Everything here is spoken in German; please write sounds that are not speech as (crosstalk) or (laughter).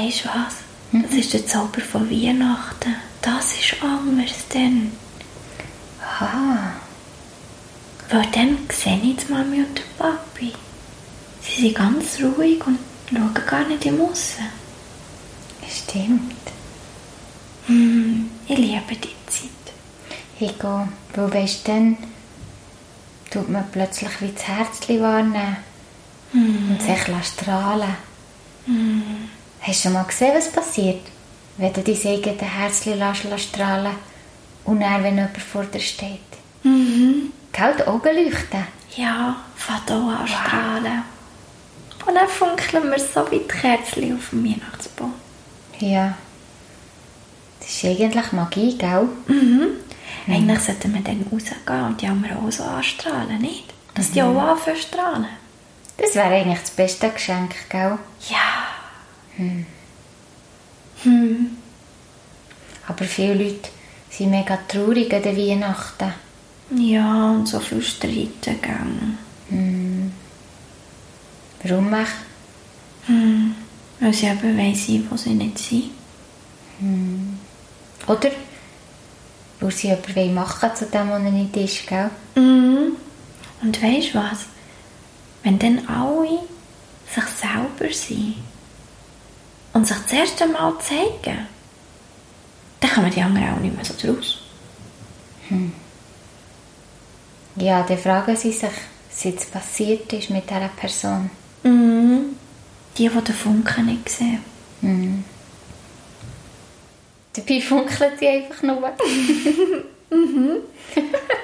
Weißt du was? Das ist der Zauber von Weihnachten. Das ist anders denn. Ah, Weil dann sehe ich die Mami und den Papi. Sie sind ganz ruhig und schauen gar nicht im Aussen. stimmt. Hm, ich liebe die Zeit. Ich gehe, weil weisst dann tut man plötzlich wie das Herzchen wahrnehmen und sich strahlen. Hast du schon mal gesehen, was passiert, wenn du dein eigenes Herzchen lässt, strahlen und dann, wenn jemand vor dir steht? Mhm. Gell, die Augen leuchten. Ja, fängt auch an strahlen. Und dann funkeln wir so wie die Kerzen auf dem Weihnachtsbaum. Ja. Das ist eigentlich Magie, gell? Mhm. Eigentlich sollten wir dann rausgehen und die anderen auch so anstrahlen, nicht? Dass die auch anfangen strahlen. Das wäre eigentlich das beste Geschenk, gell? Ja. Hm. Aber viele Leute sind mega traurig an Weihnachten. Ja, und so viel Streiten gegangen. Warum echt? Hm. Weil sie eben weiss wo sie nicht sind. Oder? Weil sie jemanden machen zu dem, was er nicht ist, gell? Mhm. Und weißt du was? Wenn dann alle sich selber sind das erste Mal zeigen, dann kommen die anderen auch nicht mehr so draus. Ja, dann fragen sie sich, was jetzt passiert ist mit dieser Person. Mhm. Die, die den Funken nicht sehen. Dabei funkelt sie einfach nur. (laughs) (laughs)